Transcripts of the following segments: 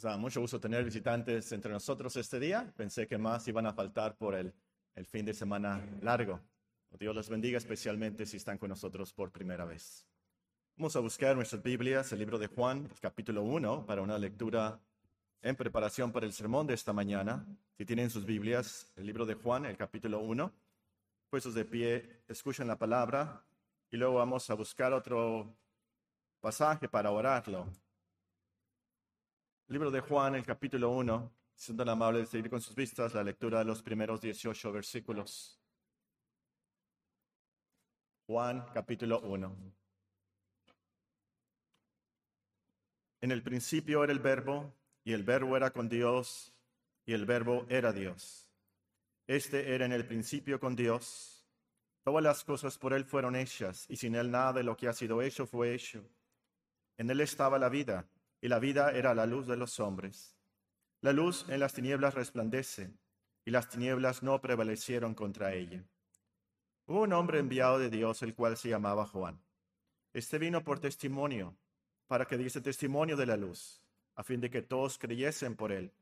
Nos da mucho gusto tener visitantes entre nosotros este día. Pensé que más iban a faltar por el, el fin de semana largo. Dios les bendiga especialmente si están con nosotros por primera vez. Vamos a buscar nuestras Biblias, el libro de Juan, el capítulo 1, para una lectura en preparación para el sermón de esta mañana. Si tienen sus Biblias, el libro de Juan, el capítulo 1, puestos de pie, escuchen la palabra y luego vamos a buscar otro pasaje para orarlo. Libro de Juan, el capítulo 1. Son tan amables de seguir con sus vistas la lectura de los primeros 18 versículos. Juan, capítulo 1. En el principio era el verbo, y el verbo era con Dios, y el verbo era Dios. Este era en el principio con Dios. Todas las cosas por él fueron hechas, y sin él nada de lo que ha sido hecho fue hecho. En él estaba la vida, y la vida era la luz de los hombres. La luz en las tinieblas resplandece, y las tinieblas no prevalecieron contra ella. Hubo un hombre enviado de Dios, el cual se llamaba Juan. Este vino por testimonio, para que diese testimonio de la luz, a fin de que todos creyesen por él.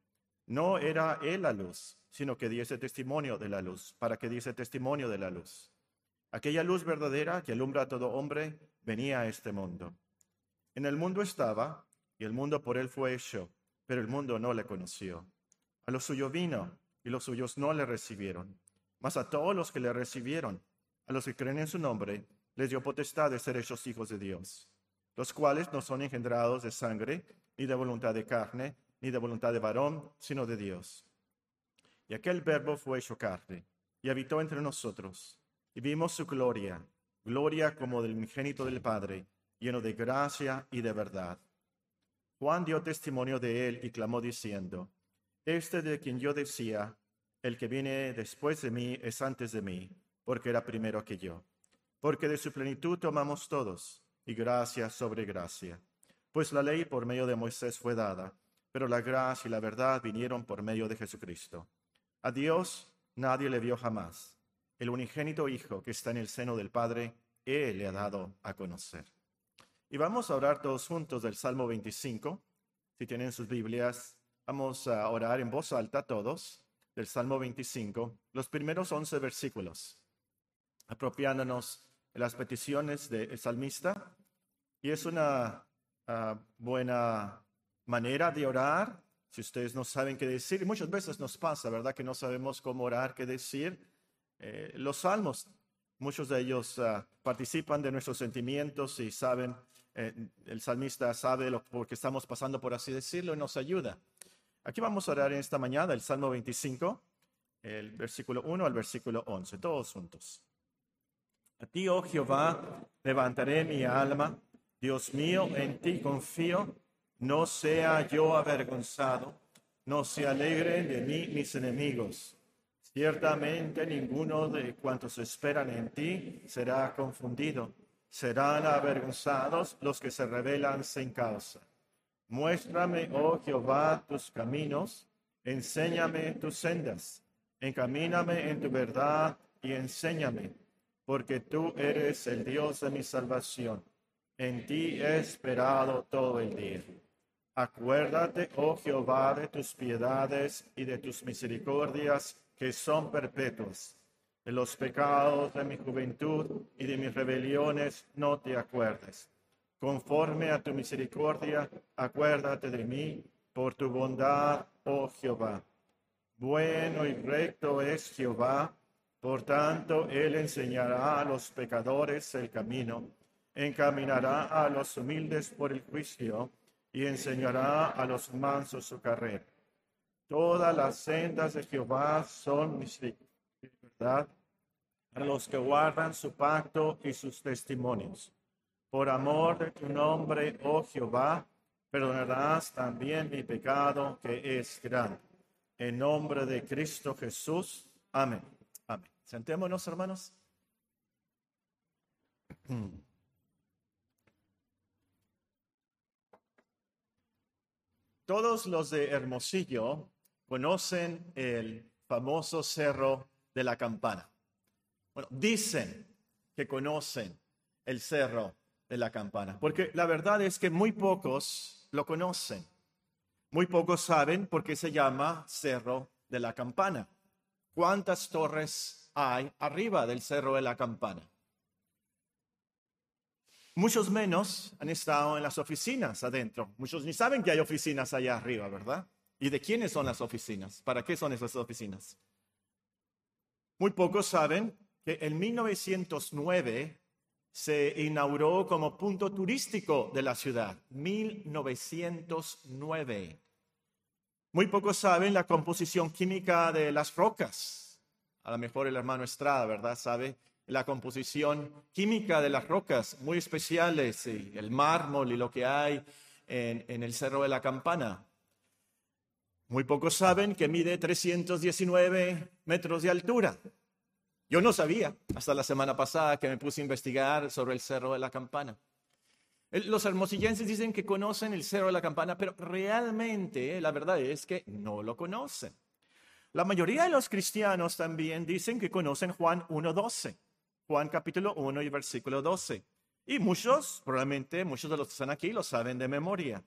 No era él la luz, sino que diese testimonio de la luz, para que diese testimonio de la luz. Aquella luz verdadera que alumbra a todo hombre venía a este mundo. En el mundo estaba, y el mundo por él fue hecho, pero el mundo no le conoció. A los suyos vino, y los suyos no le recibieron. Mas a todos los que le recibieron, a los que creen en su nombre, les dio potestad de ser hechos hijos de Dios los cuales no son engendrados de sangre, ni de voluntad de carne, ni de voluntad de varón, sino de Dios. Y aquel verbo fue hecho carne, y habitó entre nosotros, y vimos su gloria, gloria como del ingénito del Padre, lleno de gracia y de verdad. Juan dio testimonio de él y clamó diciendo, Este de quien yo decía, el que viene después de mí es antes de mí, porque era primero que yo. Porque de su plenitud tomamos todos y gracia sobre gracia. Pues la ley por medio de Moisés fue dada, pero la gracia y la verdad vinieron por medio de Jesucristo. A Dios nadie le vio jamás. El unigénito Hijo que está en el seno del Padre, Él le ha dado a conocer. Y vamos a orar todos juntos del Salmo 25. Si tienen sus Biblias, vamos a orar en voz alta todos del Salmo 25, los primeros 11 versículos, apropiándonos de las peticiones del salmista y es una ah, buena manera de orar. Si ustedes no saben qué decir, y muchas veces nos pasa, ¿verdad? Que no sabemos cómo orar, qué decir. Eh, los salmos, muchos de ellos ah, participan de nuestros sentimientos y saben, eh, el salmista sabe lo que estamos pasando, por así decirlo, y nos ayuda. Aquí vamos a orar en esta mañana el Salmo 25, el versículo 1 al versículo 11, todos juntos. A ti, oh Jehová, levantaré mi alma Dios mío, en ti confío, no sea yo avergonzado, no se alegren de mí mis enemigos. Ciertamente ninguno de cuantos esperan en ti será confundido. Serán avergonzados los que se rebelan sin causa. Muéstrame, oh Jehová, tus caminos, enséñame tus sendas, encamíname en tu verdad y enséñame, porque tú eres el Dios de mi salvación en ti he esperado todo el día. Acuérdate, oh Jehová, de tus piedades y de tus misericordias que son perpetuas. De los pecados de mi juventud y de mis rebeliones no te acuerdes. Conforme a tu misericordia, acuérdate de mí por tu bondad, oh Jehová. Bueno y recto es Jehová, por tanto él enseñará a los pecadores el camino encaminará a los humildes por el juicio y enseñará a los mansos su carrera. Todas las sendas de Jehová son verdad a los que guardan su pacto y sus testimonios. Por amor de tu nombre, oh Jehová, perdonarás también mi pecado que es grande. En nombre de Cristo Jesús. Amén. Amén. Sentémonos, hermanos. Todos los de Hermosillo conocen el famoso cerro de la campana. Bueno, dicen que conocen el cerro de la campana, porque la verdad es que muy pocos lo conocen. Muy pocos saben por qué se llama Cerro de la Campana. ¿Cuántas torres hay arriba del Cerro de la Campana? Muchos menos han estado en las oficinas adentro. Muchos ni saben que hay oficinas allá arriba, ¿verdad? ¿Y de quiénes son las oficinas? ¿Para qué son esas oficinas? Muy pocos saben en 1909 se inauguró como punto turístico de la ciudad. 1909. Muy pocos saben la composición química de las rocas. A lo mejor el hermano Estrada, ¿verdad? Sabe la composición química de las rocas muy especiales, y el mármol y lo que hay en, en el Cerro de la Campana. Muy pocos saben que mide 319 metros de altura. Yo no sabía hasta la semana pasada que me puse a investigar sobre el Cerro de la Campana. Los hermosillenses dicen que conocen el Cerro de la Campana, pero realmente la verdad es que no lo conocen. La mayoría de los cristianos también dicen que conocen Juan 1.12, Juan capítulo 1 y versículo 12. Y muchos, probablemente muchos de los que están aquí lo saben de memoria.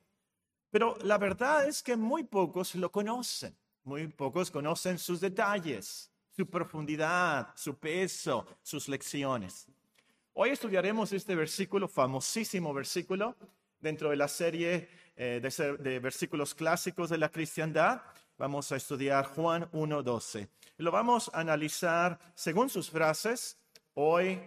Pero la verdad es que muy pocos lo conocen, muy pocos conocen sus detalles, su profundidad, su peso, sus lecciones. Hoy estudiaremos este versículo, famosísimo versículo, dentro de la serie eh, de, versículos clásicos de la cristiandad. Vamos a estudiar Juan 1.12. Lo vamos a analizar según sus frases. Hoy,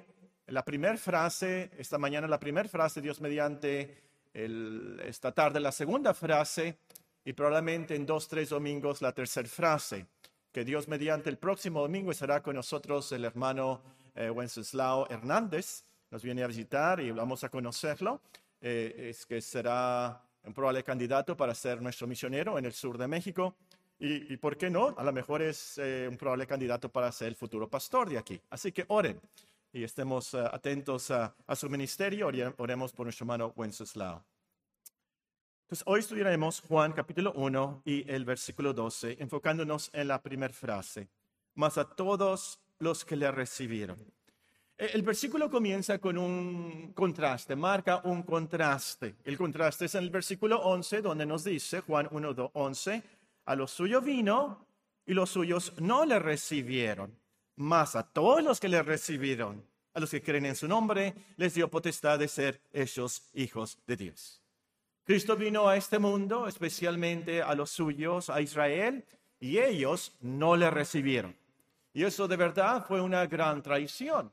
la primera frase, esta mañana la primera frase, Dios mediante esta tarde la segunda frase y probablemente en dos, tres domingos la tercera frase. Que Dios mediante el próximo domingo estará con nosotros el hermano eh, Wenceslao Hernández. Nos viene a visitar y vamos a conocerlo. Eh, es que será un probable candidato para ser nuestro misionero en el sur de México. Y, por qué no, a lo mejor es eh, un probable candidato para ser el futuro pastor de aquí. Así que oren y estemos atentos a, a, su ministerio. Oremos por nuestro hermano Wenceslao. Entonces, hoy estudiaremos Juan capítulo 1 y el versículo 12, enfocándonos en la primera frase, más a todos los que le recibieron. E, el versículo comienza con un contraste, marca un contraste. El contraste es en el versículo 11, donde nos dice, Juan 1, 11, a los suyos vino y los suyos no le recibieron más a todos los que le recibieron, a los que creen en su nombre, les dio potestad de ser hechos hijos de Dios. Cristo vino a este mundo, especialmente a los suyos, a Israel, y ellos no le recibieron. Y eso de verdad fue una gran traición,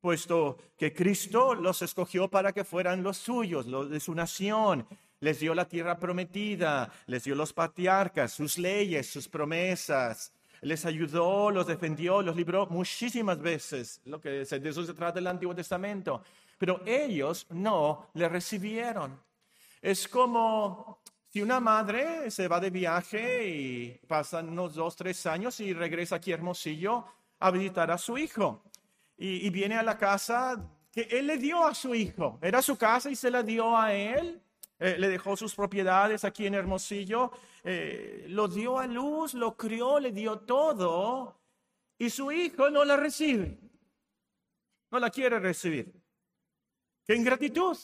puesto que Cristo los escogió para que fueran los suyos, los de su nación, les dio la tierra prometida, les dio los patriarcas, sus leyes, sus promesas, les ayudó, los defendió, los libró muchísimas veces. Lo que de eso se trata el Antiguo Testamento. Pero ellos no le recibieron. Es como si una madre se va de viaje y pasan unos dos, tres años y regresa aquí a Hermosillo a visitar a su hijo. Y, viene a la casa que él le dio a su hijo. Era su casa y se la dio a él. Eh, le dejó sus propiedades aquí en Hermosillo, eh, lo dio a luz, lo crió, le dio todo, y su hijo no la recibe, no la quiere recibir. ¡Qué ingratitud!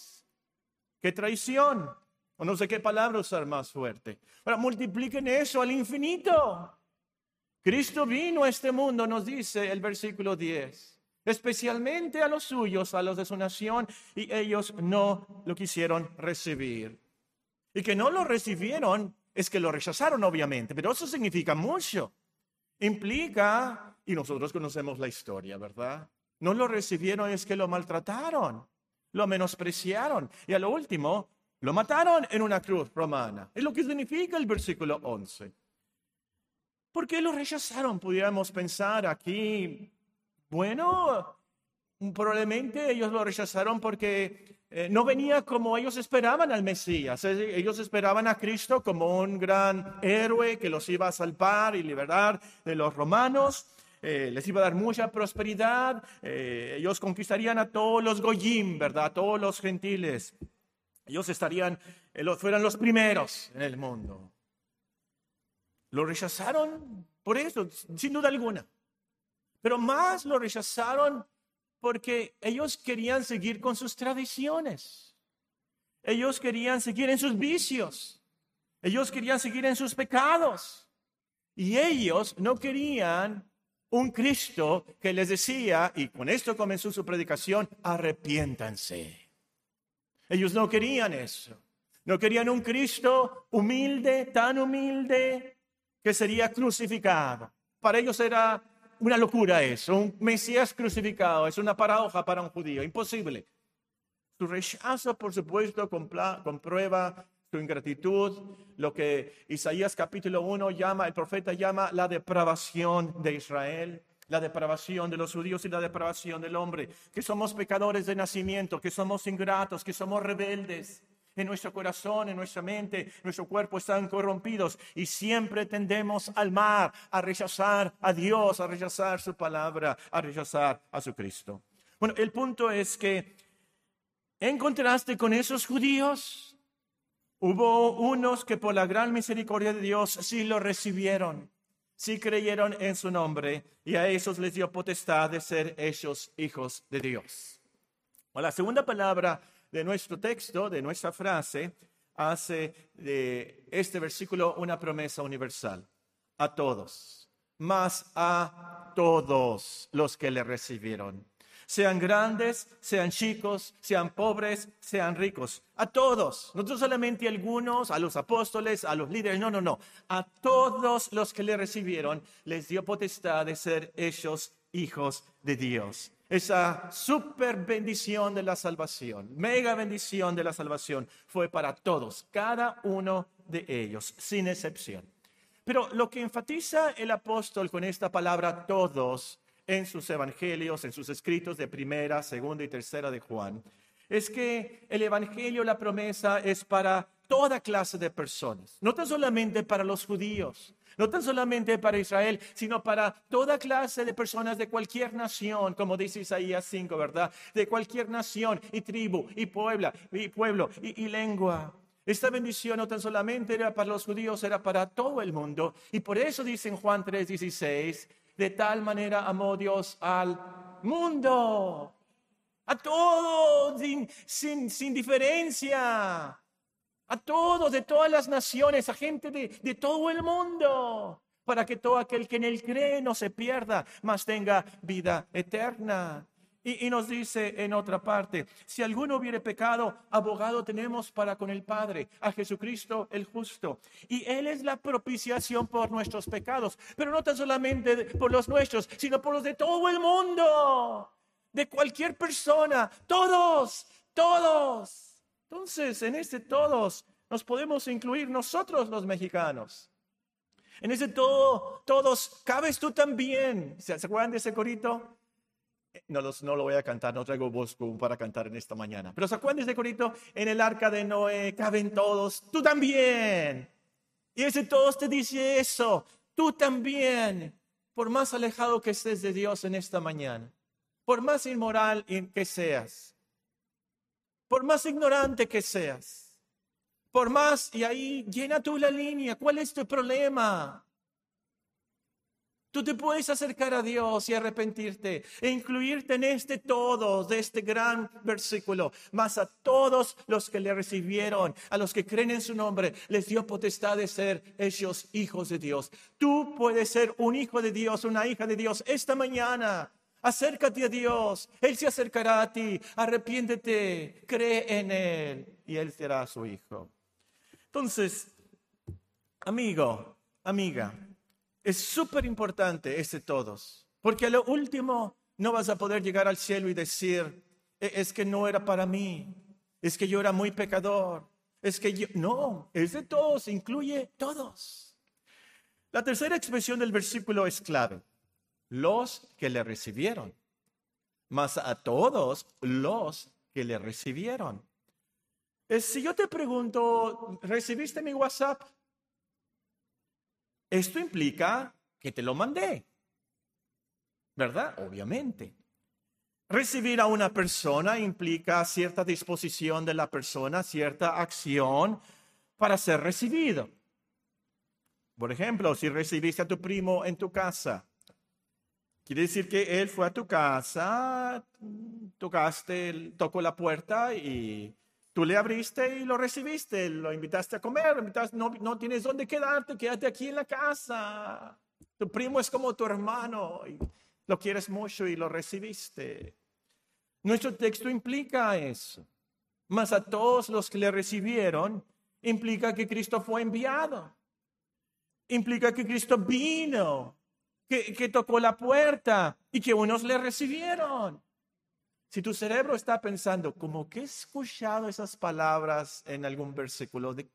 ¡Qué traición! O no sé qué palabra usar más fuerte. Ahora multipliquen eso al infinito. Cristo vino a este mundo, nos dice el versículo 10 especialmente a los suyos, a los de su nación, y ellos no lo quisieron recibir. Y que no lo recibieron es que lo rechazaron, obviamente, pero eso significa mucho. Implica, y nosotros conocemos la historia, ¿verdad? No lo recibieron es que lo maltrataron, lo menospreciaron y a lo último lo mataron en una cruz romana. Es lo que significa el versículo 11. ¿Por qué lo rechazaron? Pudiéramos pensar aquí bueno, probablemente ellos lo rechazaron porque eh, no venía como ellos esperaban al Mesías. Ellos esperaban a Cristo como un gran héroe que los iba a salvar y liberar de los romanos. Eh, les iba a dar mucha prosperidad. Eh, ellos conquistarían a todos los goyim, ¿verdad? A todos los gentiles. Ellos estarían, fueran los primeros en el mundo. Lo rechazaron por eso, sin duda alguna. Pero más lo rechazaron porque ellos querían seguir con sus tradiciones. Ellos querían seguir en sus vicios. Ellos querían seguir en sus pecados. Y ellos no querían un Cristo que les decía, y con esto comenzó su predicación, arrepiéntanse. Ellos no querían eso. No querían un Cristo humilde, tan humilde, que sería crucificado. Para ellos era una locura eso, un Mesías crucificado, es una paradoja para un judío, imposible. Su rechazo, por supuesto, comprueba su ingratitud, lo que Isaías capítulo 1 llama, el profeta llama la depravación de Israel, la depravación de los judíos y la depravación del hombre, que somos pecadores de nacimiento, que somos ingratos, que somos rebeldes. En nuestro corazón, en nuestra mente, nuestro cuerpo están corrompidos y siempre tendemos al mar, a rechazar a Dios, a rechazar su palabra, a rechazar a su Cristo. Bueno, el punto es que en contraste con esos judíos, Hubo unos que por la gran misericordia de Dios sí lo recibieron, sí creyeron en su nombre y a esos les dio potestad de ser ellos hijos de Dios. la segunda palabra de nuestro texto, de nuestra frase, hace de este versículo una promesa universal. A todos, más a todos los que le recibieron sean grandes, sean chicos, sean pobres, sean ricos. A todos, no solamente a algunos, a los apóstoles, a los líderes, no, no, no. A todos los que le recibieron les dio potestad de ser ellos hijos de Dios. Esa super bendición de la salvación, mega bendición de la salvación, fue para todos, cada uno de ellos, sin excepción. Pero lo que enfatiza el apóstol con esta palabra todos en sus evangelios, en sus escritos de primera, segunda y tercera de Juan, es que el evangelio, la promesa es para toda clase de personas, no tan solamente para los judíos, no tan solamente para Israel, sino para toda clase de personas de cualquier nación, como dice Isaías 5, ¿verdad? De cualquier nación y tribu y pueblo y, pueblo, y, lengua. Esta bendición no tan solamente era para los judíos, era para todo el mundo. Y por eso dice en Juan 3:16, de tal manera amó Dios al mundo, a todos, sin, sin, diferencia, a todos, de todas las naciones, a gente de, de todo el mundo, para que todo aquel que en él cree no se pierda, mas tenga vida eterna. Y, nos dice en otra parte, si alguno hubiere pecado, abogado tenemos para con el Padre, a Jesucristo el justo. Y Él es la propiciación por nuestros pecados, pero no tan solamente por los nuestros, sino por los de todo el mundo, de cualquier persona, todos, todos. Entonces, en este todos nos podemos incluir nosotros los mexicanos. En ese todo, todos, cabes tú también. ¿Se acuerdan de ese corito? No, no lo voy a cantar, no traigo voz para cantar en esta mañana. Pero ¿se acuerdan de ese corito? En el arca de Noé caben todos, tú también. Y ese todos te dice eso, tú también. Por más alejado que estés de Dios en esta mañana, por más inmoral que seas, por más ignorante que seas, por más, y ahí llena tú la línea, ¿cuál es tu problema? Tú te puedes acercar a Dios y arrepentirte e incluirte en este todo, de este gran versículo. Más a todos los que le recibieron, a los que creen en su nombre, les dio potestad de ser ellos hijos de Dios. Tú puedes ser un hijo de Dios, una hija de Dios esta mañana. Acércate a Dios, Él se acercará a ti, arrepiéntete, cree en Él y Él será su hijo. Entonces, amigo, amiga, es súper importante ese todos, porque a lo último no vas a poder llegar al cielo y decir, e, es que no era para mí, es que yo era muy pecador, es que yo, no, es de todos, incluye todos. La tercera expresión del versículo es clave, los que le recibieron, más a todos los que le recibieron. Si yo te pregunto, ¿recibiste mi WhatsApp? Esto implica que te lo mandé, ¿verdad? Obviamente. Recibir a una persona implica cierta disposición de la persona, cierta acción para ser recibido. Por ejemplo, si recibiste a tu primo en tu casa, quiere decir que él fue a tu casa, tocaste, tocó la puerta y Tú le abriste y lo recibiste, lo invitaste a comer, no tienes dónde quedarte, quédate aquí en la casa. Tu primo es como tu hermano y lo quieres mucho y lo recibiste. Nuestro texto implica eso. Mas a todos los que le recibieron, implica que Cristo fue enviado. Implica que Cristo vino, que, que tocó la puerta y que unos le recibieron. Si tu cerebro está pensando, como que he escuchado esas palabras en algún versículo, de,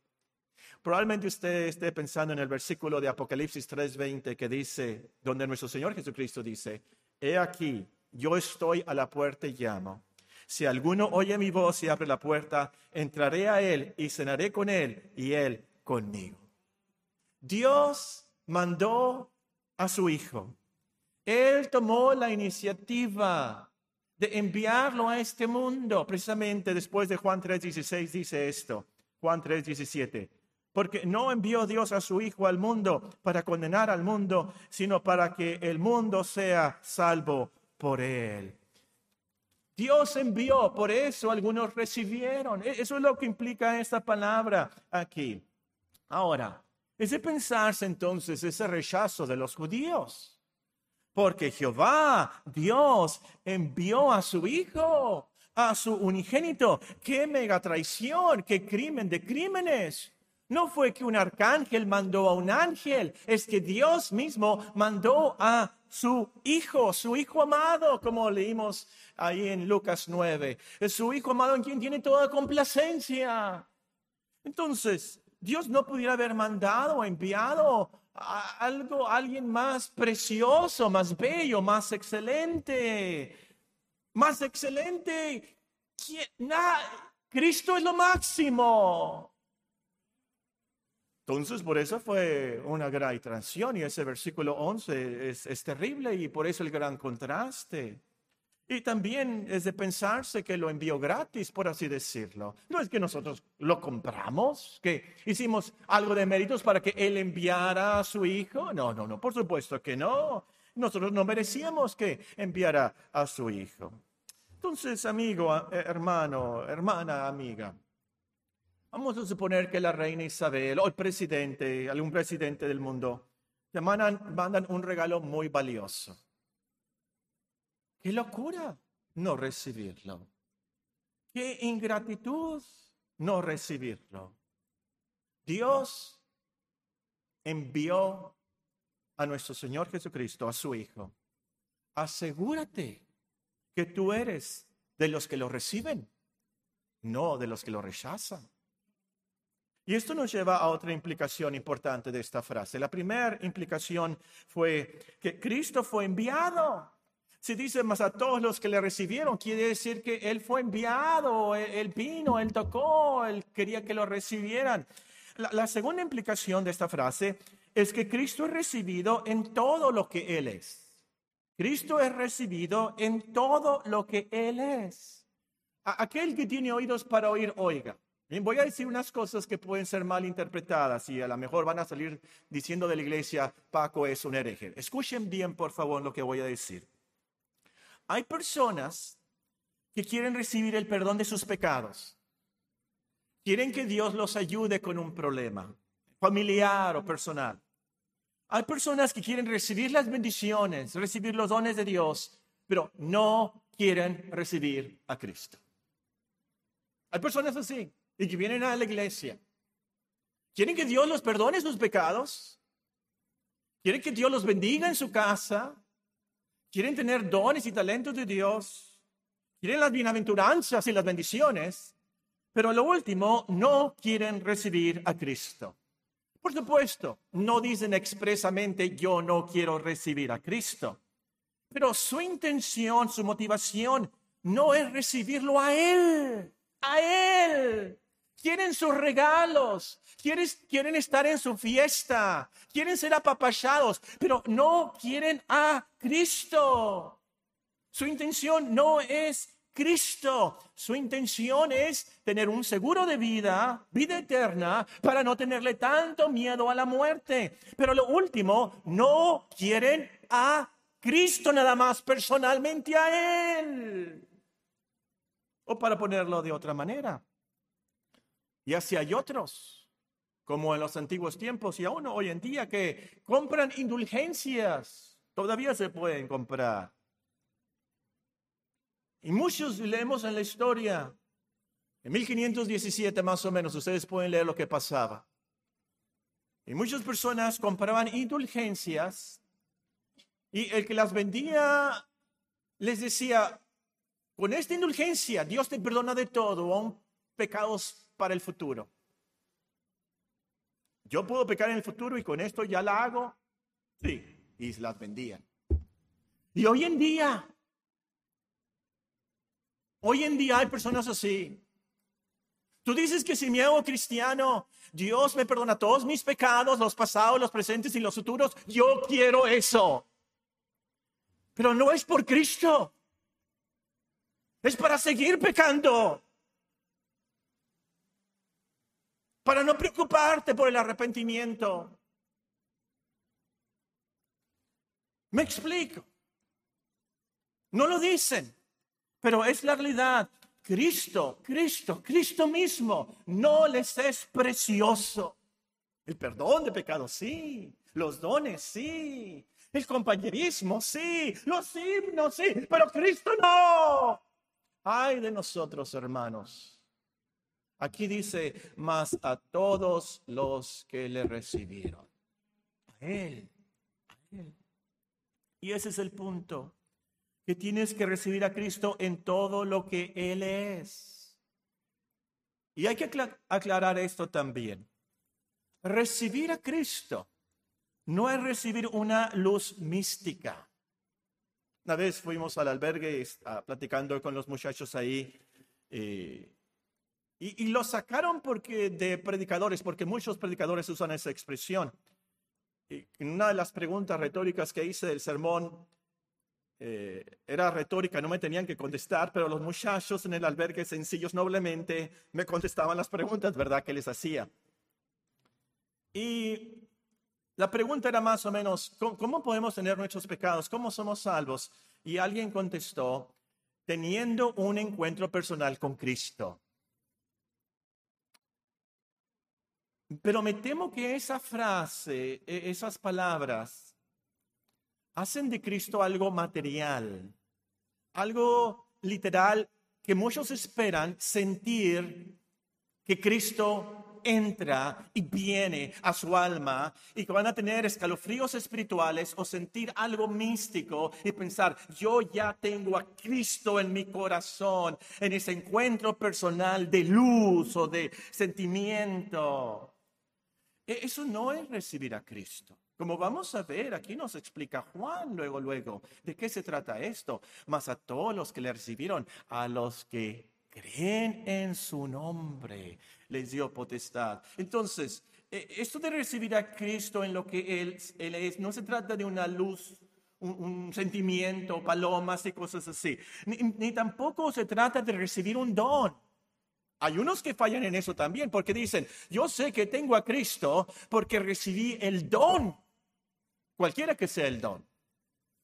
probablemente usted esté pensando en el versículo de Apocalipsis 3:20 que dice, donde nuestro Señor Jesucristo dice, he aquí, yo estoy a la puerta y llamo. Si alguno oye mi voz y abre la puerta, entraré a él y cenaré con él y él conmigo. Dios mandó a su Hijo. Él tomó la iniciativa de enviarlo a este mundo. Precisamente después de Juan 3:16 dice esto, Juan 3:17, porque no envió Dios a su Hijo al mundo para condenar al mundo, sino para que el mundo sea salvo por él. Dios envió, por eso algunos recibieron. E-, eso es lo que implica esta palabra aquí. Ahora, es de pensarse entonces ese rechazo de los judíos porque Jehová, Dios, envió a su Hijo, a su unigénito. ¡Qué mega traición! ¡Qué crimen de crímenes! No fue que un arcángel mandó a un ángel, es que Dios mismo mandó a su Hijo, su Hijo amado, como leímos ahí en Lucas 9. Es su Hijo amado en quien tiene toda complacencia. Entonces, Dios no pudiera haber mandado o enviado algo, alguien más precioso, más bello, más excelente, más excelente. Cristo es lo máximo. Entonces, por eso fue una gran traición y ese versículo 11 es, es terrible y por eso el gran contraste. Y también es de pensarse que lo envió gratis, por así decirlo. No es que nosotros lo compramos, que hicimos algo de méritos para que Él enviara a su Hijo. No, no, no, por supuesto que no. Nosotros no merecíamos que enviara a su Hijo. Entonces, amigo, eh, hermano, hermana, amiga, vamos a suponer que la reina Isabel o el presidente, algún presidente del mundo, te mandan un regalo muy valioso Qué locura no recibirlo. Qué ingratitud no recibirlo. Dios envió a nuestro Señor Jesucristo, a su Hijo. Asegúrate que tú eres de los que lo reciben, no de los que lo rechazan. Y esto nos lleva a otra implicación importante de esta frase. La primera implicación fue que Cristo fue enviado si dice más a todos los que le recibieron, quiere decir que Él fue enviado, Él, vino, Él tocó, Él quería que lo recibieran. La, segunda implicación de esta frase es que Cristo es recibido en todo lo que Él es. Cristo es recibido en todo lo que Él es. Aquel que tiene oídos para oír, oiga. Bien, voy a decir unas cosas que pueden ser mal interpretadas y a lo mejor van a salir diciendo de la iglesia, Paco es un hereje. Escuchen bien, por favor, lo que voy a decir. Hay personas que quieren recibir el perdón de sus pecados. Quieren que Dios los ayude con un problema familiar o personal. Hay personas que quieren recibir las bendiciones, recibir los dones de Dios, pero no quieren recibir a Cristo. Hay personas así y que vienen a la iglesia. Quieren que Dios los perdone sus pecados. Quieren que Dios los bendiga en su casa quieren tener dones y talentos de Dios, quieren las bienaventuranzas y las bendiciones, pero lo último, no quieren recibir a Cristo. Por supuesto, no dicen expresamente yo no quiero recibir a Cristo, pero su intención, su motivación no es recibirlo a Él, a Él. Quieren sus regalos, quieren, estar en su fiesta, quieren ser apapachados, pero no quieren a Cristo. Su intención no es Cristo. Su intención es tener un seguro de vida, vida eterna, para no tenerle tanto miedo a la muerte. Pero lo último, no quieren a Cristo nada más personalmente a Él. O para ponerlo de otra manera, Y así hay otros, como en los antiguos tiempos y aún hoy en día, que compran indulgencias. Todavía se pueden comprar. Y muchos leemos en la historia, en 1517 más o menos, ustedes pueden leer lo que pasaba. Y muchas personas compraban indulgencias y el que las vendía les decía, con esta indulgencia Dios te perdona de todo, pecados para el futuro. Yo puedo pecar en el futuro y con esto ya la hago. Sí, y las vendían. Y hoy en día, hoy en día hay personas así. Tú dices que si me hago cristiano, Dios me perdona todos mis pecados, los pasados, los presentes y los futuros. Yo quiero eso. Pero no es por Cristo. Es para seguir pecando. Para no preocuparte por el arrepentimiento. Me explico. No lo dicen, pero es la realidad. Cristo, Cristo, Cristo mismo no les es precioso. El perdón de pecados, sí. Los dones, sí. El compañerismo, sí. Los himnos, sí. Pero Cristo no. Ay de nosotros, hermanos. Aquí dice, más a todos los que le recibieron. A él. Y ese es el punto, que tienes que recibir a Cristo en todo lo que Él es. Y hay que aclarar esto también. Recibir a Cristo no es recibir una luz mística. Una vez fuimos al albergue platicando con los muchachos ahí eh, y, y, lo sacaron porque de predicadores, porque muchos predicadores usan esa expresión. Y una de las preguntas retóricas que hice del sermón eh, era retórica, no me tenían que contestar, pero los muchachos en el albergue sencillos noblemente me contestaban las preguntas, ¿verdad? Que les hacía. Y la pregunta era más o menos, ¿cómo, podemos tener nuestros pecados? ¿Cómo somos salvos? Y alguien contestó, teniendo un encuentro personal con Cristo. Pero me temo que esa frase, e, esas palabras, hacen de Cristo algo material, algo literal que muchos esperan sentir que Cristo entra y viene a su alma y que van a tener escalofríos espirituales o sentir algo místico y pensar, yo ya tengo a Cristo en mi corazón, en ese encuentro personal de luz o de sentimiento. E, eso no es recibir a Cristo. Como vamos a ver, aquí nos explica Juan luego, luego, de qué se trata esto. Más a todos los que le recibieron, a los que creen en su nombre, les dio potestad. Entonces, eh, esto de recibir a Cristo en lo que Él, es, no se trata de una luz, un, sentimiento, palomas y cosas así, ni, tampoco se trata de recibir un don. Hay unos que fallan en eso también porque dicen, yo sé que tengo a Cristo porque recibí el don, cualquiera que sea el don.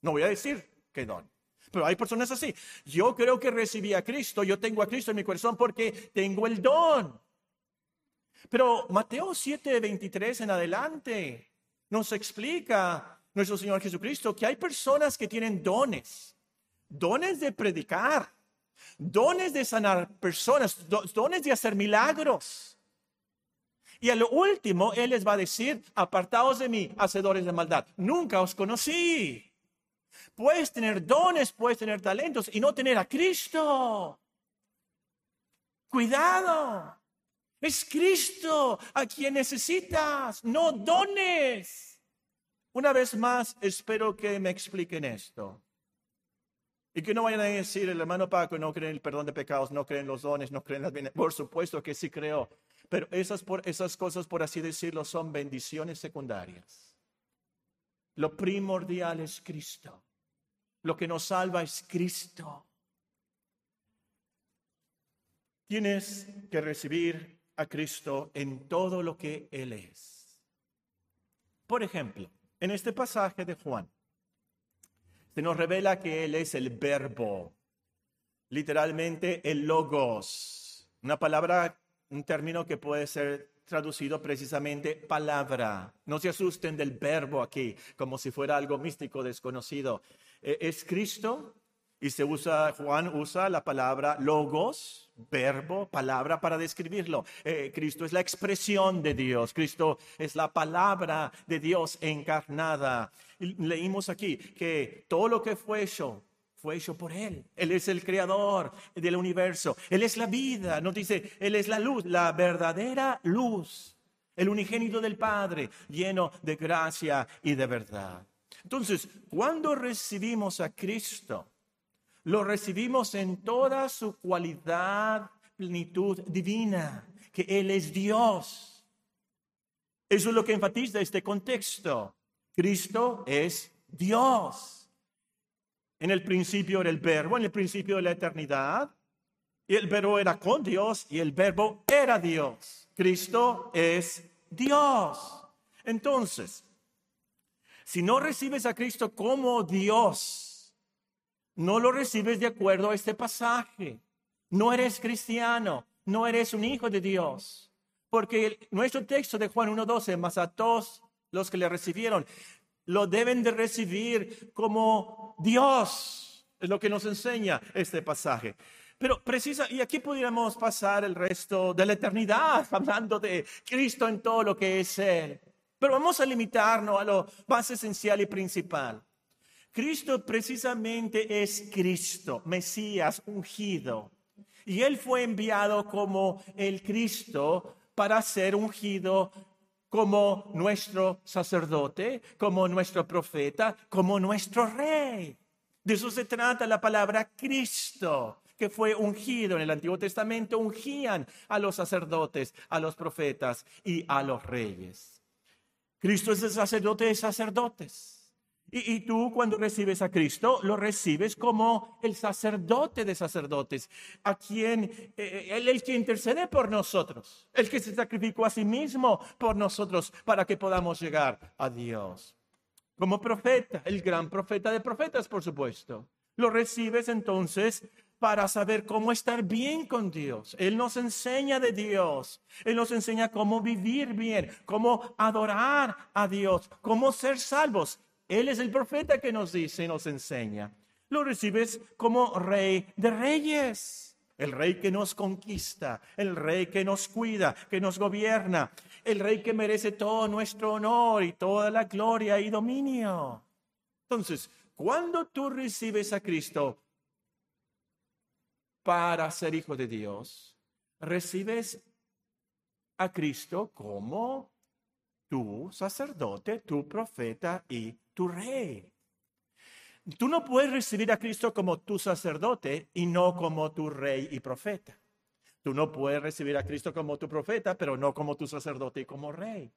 No voy a decir qué don. Pero hay personas así. Yo creo que recibí a Cristo, yo tengo a Cristo en mi corazón porque tengo el don. Pero Mateo 7, 23 en adelante nos explica nuestro Señor Jesucristo que hay personas que tienen dones, dones de predicar, dones de sanar personas, dones de hacer milagros. Y al último, Él les va a decir, apartaos de mí, hacedores de maldad. Nunca os conocí. Puedes tener dones, puedes tener talentos y no tener a Cristo. Cuidado. Es Cristo a quien necesitas, no dones. Una vez más, espero que me expliquen esto. Y que no vayan a decir, el hermano Paco no cree en el perdón de pecados, no cree en los dones, no cree en las bienes. Por supuesto que sí creo. Pero esas, por, esas cosas, por así decirlo, son bendiciones secundarias. Lo primordial es Cristo. Lo que nos salva es Cristo. Tienes que recibir a Cristo en todo lo que Él es. Por ejemplo, en este pasaje de Juan, se nos revela que Él es el verbo, literalmente el logos, una palabra un término que puede ser traducido precisamente palabra. No se asusten del verbo aquí, como si fuera algo místico desconocido. Eh, es Cristo y se usa, Juan usa la palabra logos, verbo, palabra para describirlo. Eh, Cristo es la expresión de Dios, Cristo es la palabra de Dios encarnada. leímos aquí que todo lo que fue hecho fue hecho por Él. Él es el creador del universo. Él es la vida. Nos dice, Él es la luz, la verdadera luz. El unigénito del Padre, lleno de gracia y de verdad. Entonces, cuando recibimos a Cristo, lo recibimos en toda su cualidad, plenitud divina, que Él es Dios. Eso es lo que enfatiza este contexto. Cristo es Dios. En el principio era el verbo, en el principio de la eternidad, y el verbo era con Dios y el verbo era Dios. Cristo es Dios. Entonces, si no recibes a Cristo como Dios, no lo recibes de acuerdo a este pasaje. No eres cristiano, no eres un hijo de Dios. Porque nuestro texto de Juan 1.12, más a todos los que le recibieron, lo deben de recibir como Dios. Es lo que nos enseña este pasaje. Pero precisa, y aquí pudiéramos pasar el resto de la eternidad hablando de Cristo en todo lo que es Él. Pero vamos a limitarnos a lo más esencial y principal. Cristo precisamente es Cristo, Mesías ungido. Y él fue enviado como el Cristo para ser ungido como nuestro sacerdote, como nuestro profeta, como nuestro rey. De eso se trata la palabra Cristo, que fue ungido. En el Antiguo Testamento ungían a los sacerdotes, a los profetas y a los reyes. Cristo es el sacerdote de sacerdotes. Y, tú cuando recibes a Cristo, lo recibes como el sacerdote de sacerdotes, a quien, eh, eh, Él el que intercede por nosotros, el que se sacrificó a sí mismo por nosotros para que podamos llegar a Dios. Como profeta, el gran profeta de profetas, por supuesto. Lo recibes entonces para saber cómo estar bien con Dios. Él nos enseña de Dios. Él nos enseña cómo vivir bien, cómo adorar a Dios, cómo ser salvos. Él es el profeta que nos dice, nos enseña. Lo recibes como rey de reyes, el rey que nos conquista, el rey que nos cuida, que nos gobierna, el rey que merece todo nuestro honor y toda la gloria y dominio. Entonces, cuando tú recibes a Cristo para ser hijo de Dios, recibes a Cristo como tu sacerdote, tu profeta y tu rey. Tú no puedes recibir a Cristo como tu sacerdote y no como tu rey y profeta. Tú no puedes recibir a Cristo como tu profeta, pero no como tu sacerdote y como rey.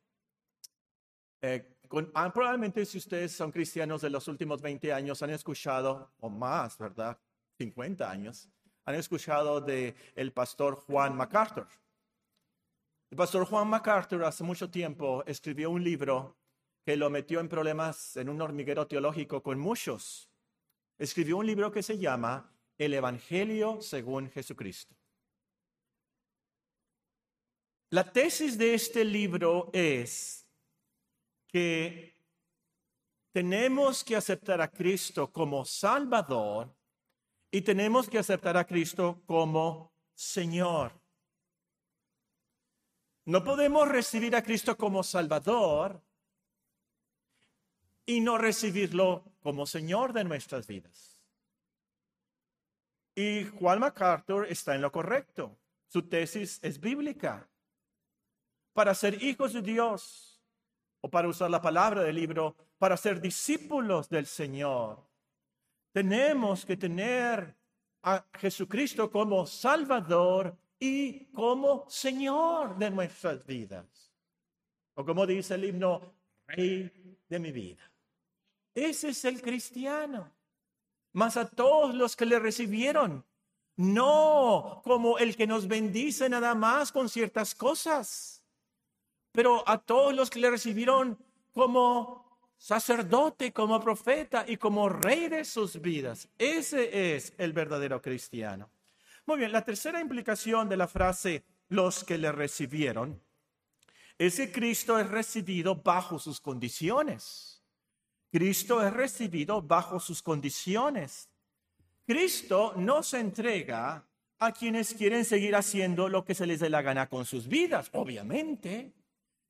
Eh, ah, probablemente si ustedes son cristianos de los últimos 20 años han escuchado, o más, ¿verdad? 50 años, han escuchado de el pastor Juan MacArthur. El pastor Juan MacArthur hace mucho tiempo escribió un libro que lo metió en problemas en un hormiguero teológico con muchos. Escribió un libro que se llama El Evangelio según Jesucristo. La tesis de este libro es que tenemos que aceptar a Cristo como Salvador y tenemos que aceptar a Cristo como Señor. No podemos recibir a Cristo como Salvador y no recibirlo como Señor de nuestras vidas. Y Juan MacArthur está en lo correcto. Su tesis es bíblica. Para ser hijos de Dios, o para usar la palabra del libro, para ser discípulos del Señor, tenemos que tener a Jesucristo como Salvador y como Señor de nuestras vidas. O como dice el himno, Rey de mi vida. Ese es el cristiano. Más a todos los que le recibieron. No como el que nos bendice nada más con ciertas cosas, pero a todos los que le recibieron como sacerdote, como profeta y como rey de sus vidas. Ese es el verdadero cristiano. Muy bien, la tercera implicación de la frase los que le recibieron es que Cristo es recibido bajo sus condiciones. Cristo es recibido bajo sus condiciones. Cristo no se entrega a quienes quieren seguir haciendo lo que se les dé la gana con sus vidas, obviamente.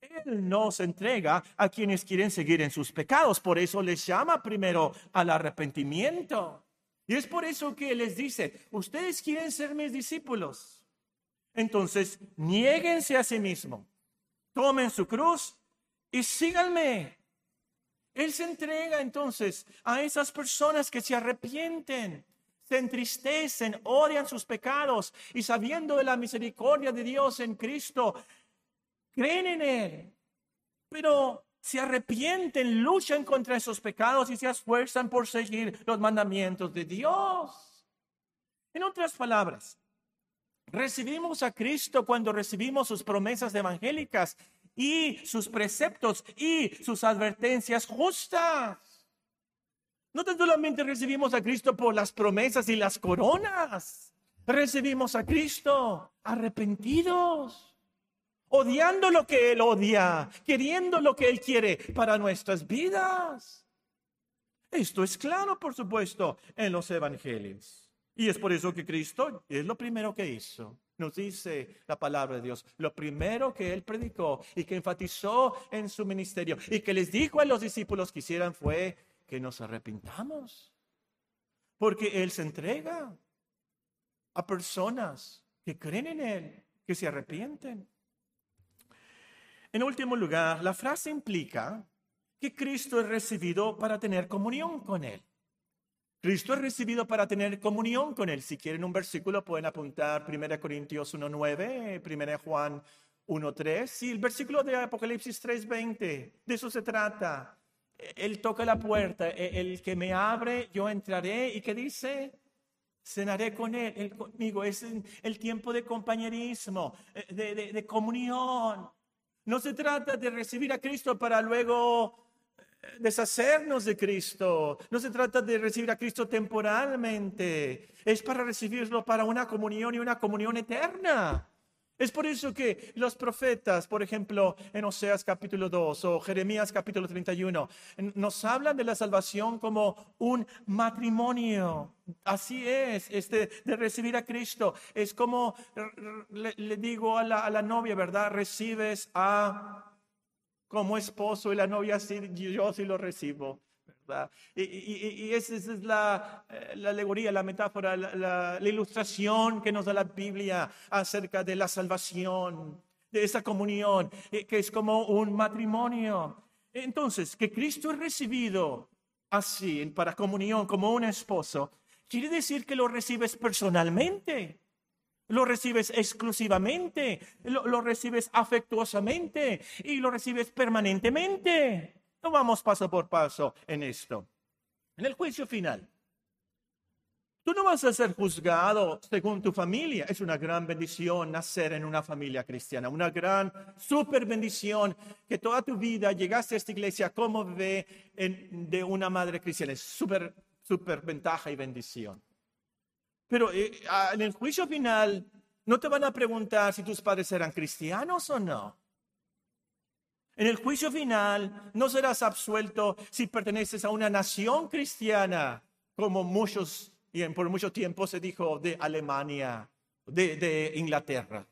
Él no se entrega a quienes quieren seguir en sus pecados, por eso les llama primero al arrepentimiento. Y es por eso que les dice, ustedes quieren ser mis discípulos. Entonces, niéguense a sí mismos, tomen su cruz y síganme. Él se entrega entonces a esas personas que se arrepienten, se entristecen, odian sus pecados y sabiendo de la misericordia de Dios en Cristo, creen en Él, pero se arrepienten, luchan contra esos pecados y se esfuerzan por seguir los mandamientos de Dios. En otras palabras, recibimos a Cristo cuando recibimos sus promesas evangélicas y sus preceptos y sus advertencias justas. No solamente recibimos a Cristo por las promesas y las coronas, recibimos a Cristo arrepentidos odiando lo que Él odia, queriendo lo que Él quiere para nuestras vidas. Esto es claro, por supuesto, en los evangelios. Y es por eso que Cristo es lo primero que hizo. Nos dice la palabra de Dios. Lo primero que Él predicó y que enfatizó en su ministerio y que les dijo a los discípulos que hicieran fue que nos arrepintamos. Porque Él se entrega a personas que creen en Él, que se arrepienten. En último lugar, la frase implica que Cristo es recibido para tener comunión con Él. Cristo es recibido para tener comunión con Él. Si quieren un versículo, pueden apuntar 1 Corintios 1.9, 1 Juan 1.3 y el versículo de Apocalipsis 3.20. De eso se trata. Él toca la puerta, e, el que me abre, yo entraré. ¿Y qué dice? Cenaré con él, él conmigo. Es el tiempo de compañerismo, eh, de, comunión. No se trata de recibir a Cristo para luego deshacernos de Cristo. No se trata de recibir a Cristo temporalmente. Es para recibirlo para una comunión y una comunión eterna. Es por eso que los profetas, por ejemplo, en Oseas capítulo 2 o Jeremías capítulo 31, nos hablan de la salvación como un matrimonio. Así es, este, de recibir a Cristo. Es como le, digo a la, a la novia, ¿verdad? Recibes a como esposo y la novia, sí, yo sí lo recibo. Y, esa es eh, la, alegoría, la metáfora, la, ilustración que nos da la Biblia acerca de la salvación, de esa comunión, eh, que es como un matrimonio. Entonces, que Cristo es recibido así, para comunión, como un esposo, quiere decir que lo recibes personalmente. Lo recibes exclusivamente, lo recibes afectuosamente y lo recibes permanentemente vamos paso por paso en esto. En el juicio final, tú no vas a ser juzgado según tu familia. Es una gran bendición nacer en una familia cristiana, una gran super bendición que toda tu vida llegaste a esta iglesia como bebé de una madre cristiana. Es súper, súper ventaja y bendición. Pero eh, en el juicio final, no te van a preguntar si tus padres eran cristianos o no. En el juicio final no serás absuelto si perteneces a una nación cristiana, como muchos y por mucho tiempo se dijo de Alemania, de, de Inglaterra.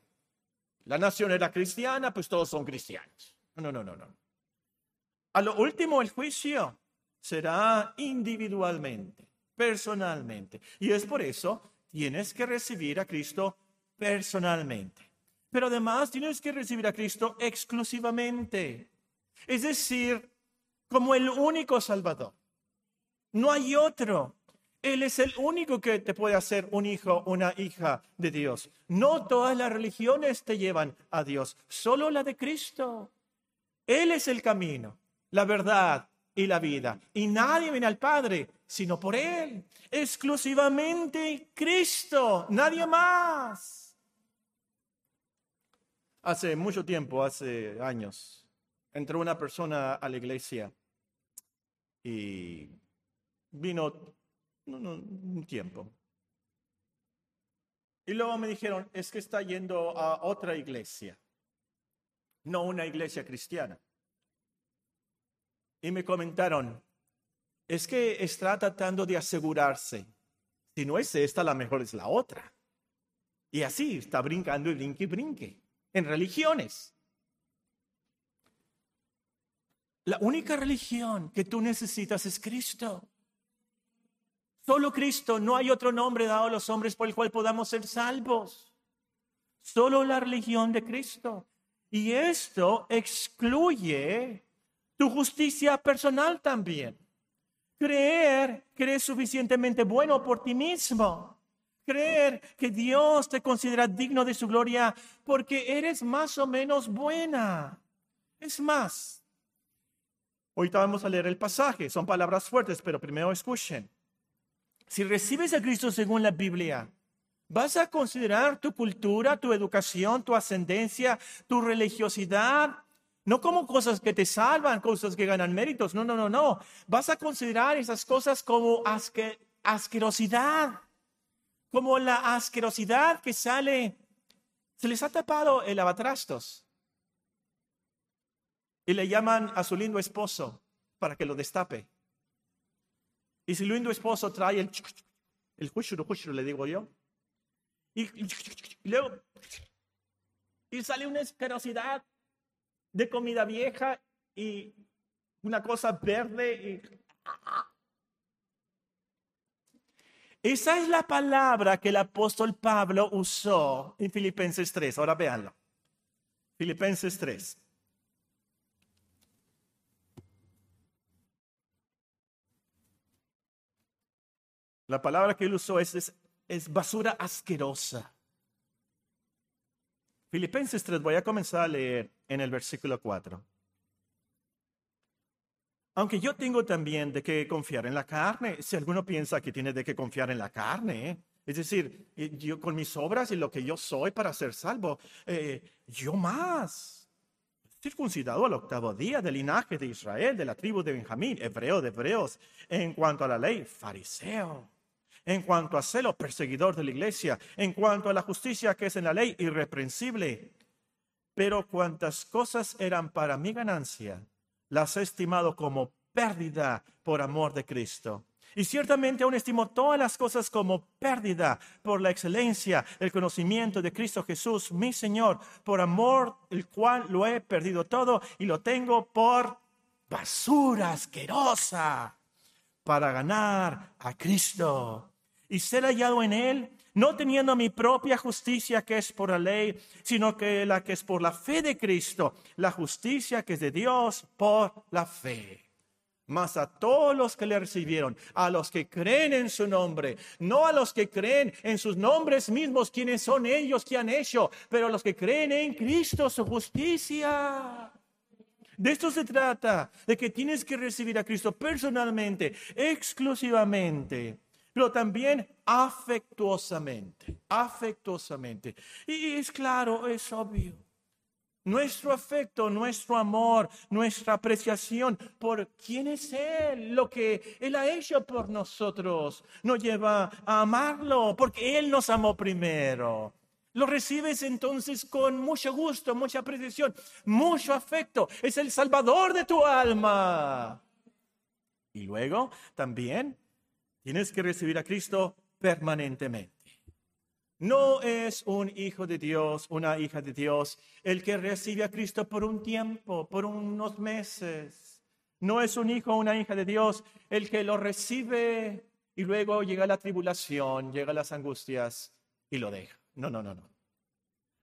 La nación era cristiana, pues todos son cristianos. No, no, no, no. A lo último, el juicio será individualmente, personalmente. Y es por eso tienes que recibir a Cristo personalmente pero además tienes que recibir a Cristo exclusivamente. Es decir, como el único Salvador. No hay otro. Él es el único que te puede hacer un hijo, una hija de Dios. No todas las religiones te llevan a Dios, solo la de Cristo. Él es el camino, la verdad y la vida. Y nadie viene al Padre sino por Él. Exclusivamente Cristo, nadie más. Hace mucho tiempo, hace años, entró una persona a la iglesia y vino un tiempo. Y luego me dijeron, es que está yendo a otra iglesia, no una iglesia cristiana. Y me comentaron, es que está tratando de asegurarse, si no es esta, la mejor es la otra. Y así está brincando y brinque y brinque en religiones. La única religión que tú necesitas es Cristo. Solo Cristo, no hay otro nombre dado a los hombres por el cual podamos ser salvos. Solo la religión de Cristo. Y esto excluye tu justicia personal también. Creer que eres suficientemente bueno por ti mismo. Creer que Dios te considera digno de su gloria porque eres más o menos buena. Es más, ahorita vamos a leer el pasaje. Son palabras fuertes, pero primero escuchen. Si recibes a Cristo según la Biblia, vas a considerar tu cultura, tu educación, tu ascendencia, tu religiosidad, no como cosas que te salvan, cosas que ganan méritos. No, no, no, no. Vas a considerar esas cosas como asquerosidad, como la asquerosidad que sale. Se les ha tapado el lavatrastos y le llaman a su lindo esposo para que lo destape. Y si lindo esposo trae el, el jushuru, le digo yo, y, luego y sale una asquerosidad de comida vieja y una cosa verde. Y... Esa es la palabra que el apóstol Pablo usó en Filipenses 3. Ahora véanlo. Filipenses 3. La palabra que él usó es, es, basura asquerosa. Filipenses 3, voy a comenzar a leer en el versículo 4. Aunque yo tengo también de qué confiar en la carne, si alguno piensa que tiene de qué confiar en la carne, ¿eh? es decir, yo con mis obras y lo que yo soy para ser salvo, eh, yo más, circuncidado al octavo día del linaje de Israel, de la tribu de Benjamín, hebreo de hebreos, en cuanto a la ley, fariseo en cuanto a celo, perseguidor de la iglesia, en cuanto a la justicia que es en la ley, irreprensible. Pero cuantas cosas eran para mi ganancia, las he estimado como pérdida por amor de Cristo. Y ciertamente aún estimo todas las cosas como pérdida por la excelencia, el conocimiento de Cristo Jesús, mi Señor, por amor el cual lo he perdido todo y lo tengo por basura asquerosa para ganar a Cristo y ser hallado en él, no teniendo mi propia justicia que es por la ley, sino que la que es por la fe de Cristo, la justicia que es de Dios por la fe. Mas a todos los que le recibieron, a los que creen en su nombre, no a los que creen en sus nombres mismos, quienes son ellos que han hecho, pero a los que creen en Cristo su justicia. De esto se trata, de que tienes que recibir a Cristo personalmente, exclusivamente pero también afectuosamente, afectuosamente. Y es claro, es obvio. Nuestro afecto, nuestro amor, nuestra apreciación por quién es Él, lo que Él ha hecho por nosotros, nos lleva a amarlo, porque Él nos amó primero. Lo recibes entonces con mucho gusto, mucha apreciación, mucho afecto. Es el Salvador de tu alma. Y luego también Tienes que recibir a Cristo permanentemente. No es un hijo de Dios, una hija de Dios, el que recibe a Cristo por un tiempo, por unos meses. No es un hijo o una hija de Dios el que lo recibe y luego llega la tribulación, llega las angustias y lo deja. No, no, no, no.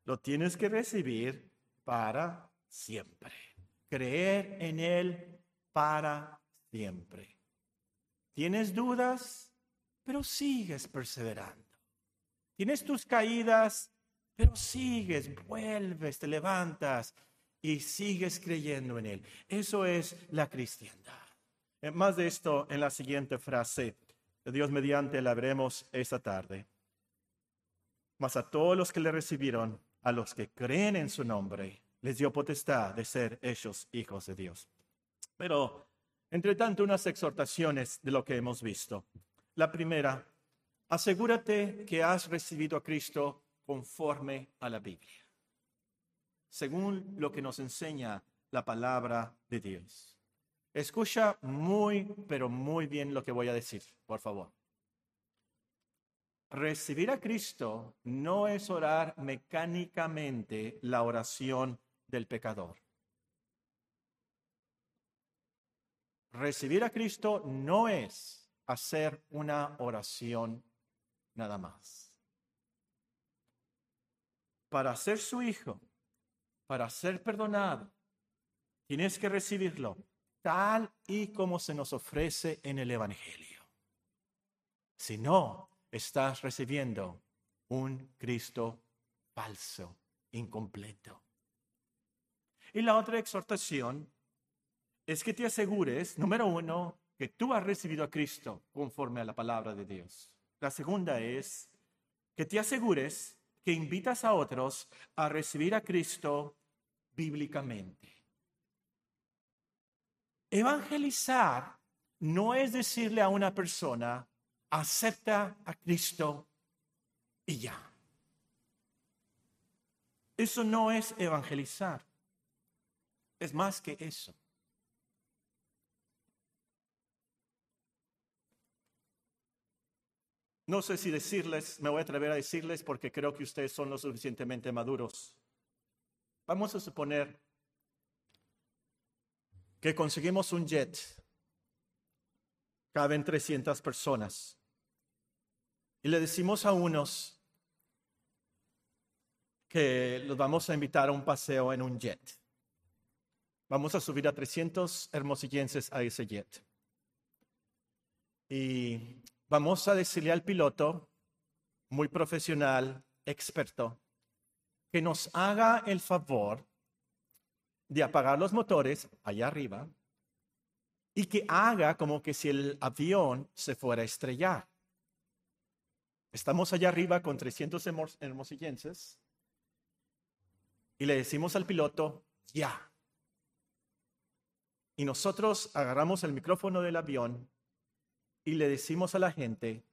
Lo tienes que recibir para siempre. Creer en Él para siempre. Tienes dudas, pero sigues perseverando. Tienes tus caídas, pero sigues, vuelves, te levantas y sigues creyendo en Él. Eso es la cristiandad. Eh, más de esto en la siguiente frase. Dios mediante la veremos esta tarde. Mas a todos los que le recibieron, a los que creen en su nombre, les dio potestad de ser hechos hijos de Dios. Pero entre tanto, unas exhortaciones de lo que hemos visto. La primera, Asegúrate que has recibido a Cristo conforme a la Biblia, según lo que nos enseña la palabra de Dios. Escucha muy, pero muy bien lo que voy a decir, por favor. Recibir a Cristo no es orar mecánicamente la oración del pecador. Recibir a Cristo no es hacer una oración nada más. Para ser su hijo, para ser perdonado, tienes que recibirlo tal y como se nos ofrece en el Evangelio. Si no, estás recibiendo un Cristo falso, incompleto. Y la otra exhortación es que te asegures, número uno, que tú has recibido a Cristo conforme a la palabra de Dios. La segunda es que te asegures que invitas a otros a recibir a Cristo bíblicamente. Evangelizar no es decirle a una persona, acepta a Cristo y ya. Eso no es evangelizar. Es más que eso. No sé si decirles, me voy a atrever a decirles porque creo que ustedes son lo suficientemente maduros. Vamos a suponer que conseguimos un jet. Caben 300 personas. Y le decimos a unos que los vamos a invitar a un paseo en un jet. Vamos a subir a 300 hermosillenses a ese jet. Y vamos a decirle al piloto, muy profesional, experto, que nos haga el favor de apagar los motores allá arriba y que haga como que si el avión se fuera a estrellar. Estamos allá arriba con 300 hermosillenses y le decimos al piloto, ya. Y nosotros agarramos el micrófono del avión y le decimos a la gente,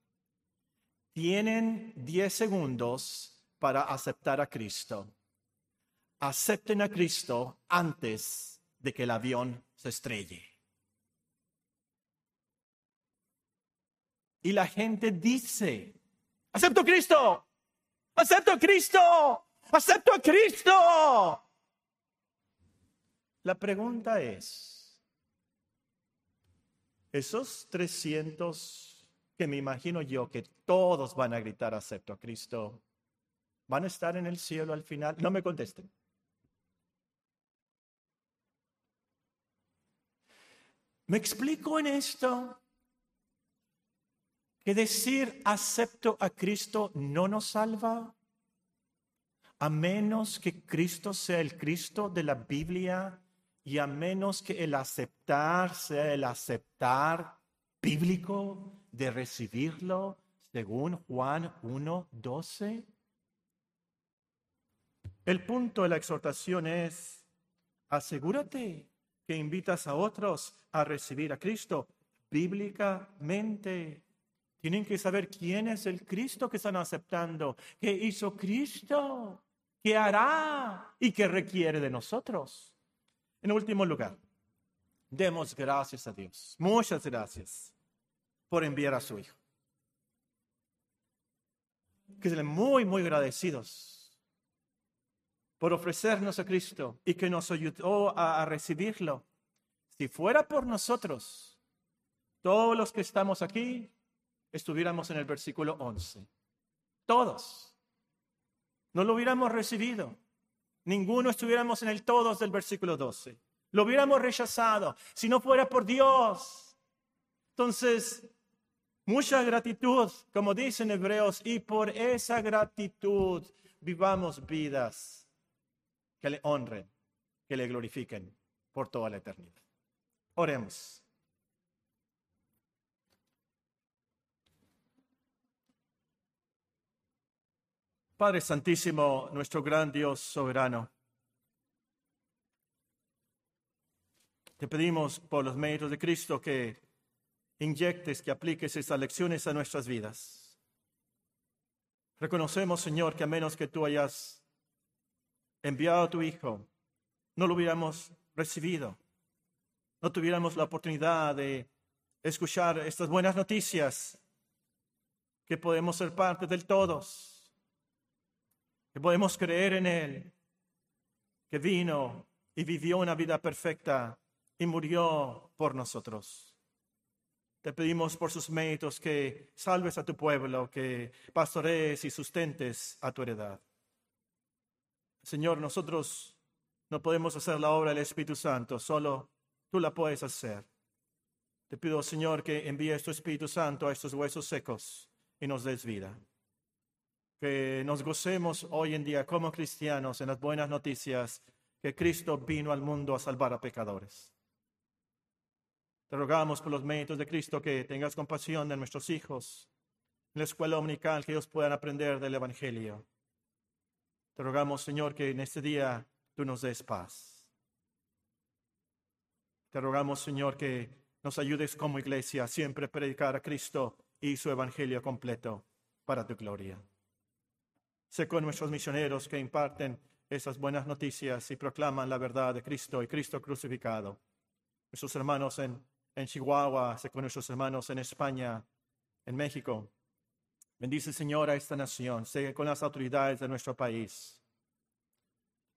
tienen 10 segundos para aceptar a Cristo. Acepten a Cristo antes de que el avión se estrelle. Y la gente dice, acepto a Cristo, acepto a Cristo, acepto a Cristo. La pregunta es, esos 300 que me imagino yo que todos van a gritar acepto a Cristo, ¿van a estar en el cielo al final? No me contesten. ¿Me explico en esto? Que decir acepto a Cristo no nos salva, a menos que Cristo sea el Cristo de la Biblia y a menos que el aceptar sea el aceptar bíblico de recibirlo según Juan 1.12. El punto de la exhortación es, asegúrate que invitas a otros a recibir a Cristo bíblicamente. Tienen que saber quién es el Cristo que están aceptando, qué hizo Cristo, qué hará y qué requiere de nosotros. En último lugar, demos gracias a Dios. Muchas gracias por enviar a su Hijo. Que sean muy, muy agradecidos por ofrecernos a Cristo y que nos ayudó a, recibirlo. Si fuera por nosotros, todos los que estamos aquí estuviéramos en el versículo 11. Todos. No lo hubiéramos recibido ninguno estuviéramos en el todos del versículo 12. Lo hubiéramos rechazado si no fuera por Dios. Entonces, mucha gratitud, como dicen Hebreos, y por esa gratitud vivamos vidas que le honren, que le glorifiquen por toda la eternidad. Oremos. Padre Santísimo, nuestro gran Dios soberano, te pedimos por los méritos de Cristo que inyectes, que apliques estas lecciones a nuestras vidas Reconocemos, Señor, que a menos que tú hayas enviado a tu Hijo, no lo hubiéramos recibido. No tuviéramos la oportunidad de escuchar estas buenas noticias, que podemos ser parte del todos, que podemos creer en Él, que vino y vivió una vida perfecta y murió por nosotros. Te pedimos por sus méritos que salves a tu pueblo, que pastorees y sustentes a tu heredad. Señor, nosotros no podemos hacer la obra del Espíritu Santo, solo tú la puedes hacer. Te pido, Señor, que envíes tu Espíritu Santo a estos huesos secos y nos des vida. Que nos gocemos hoy en día como cristianos en las buenas noticias que Cristo vino al mundo a salvar a pecadores. Te rogamos por los méritos de Cristo que tengas compasión de nuestros hijos en la escuela dominical, que ellos puedan aprender del Evangelio. Te rogamos, Señor, que en este día tú nos des paz. Te rogamos, Señor, que nos ayudes como iglesia a siempre predicar a Cristo y su Evangelio completo para tu gloria. Sé con nuestros misioneros que imparten esas buenas noticias y proclaman la verdad de Cristo y Cristo crucificado. Nuestros hermanos en, en Chihuahua, sé con nuestros hermanos en España, en México. Bendice, Señor, a esta nación. Sé con las autoridades de nuestro país.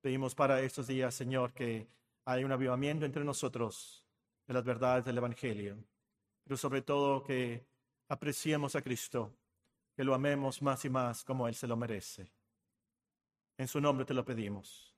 Pedimos para estos días, Señor, que haya un avivamiento entre nosotros de las verdades del Evangelio, pero sobre todo que apreciemos a Cristo, que lo amemos más y más como Él se lo merece. En su nombre te lo pedimos.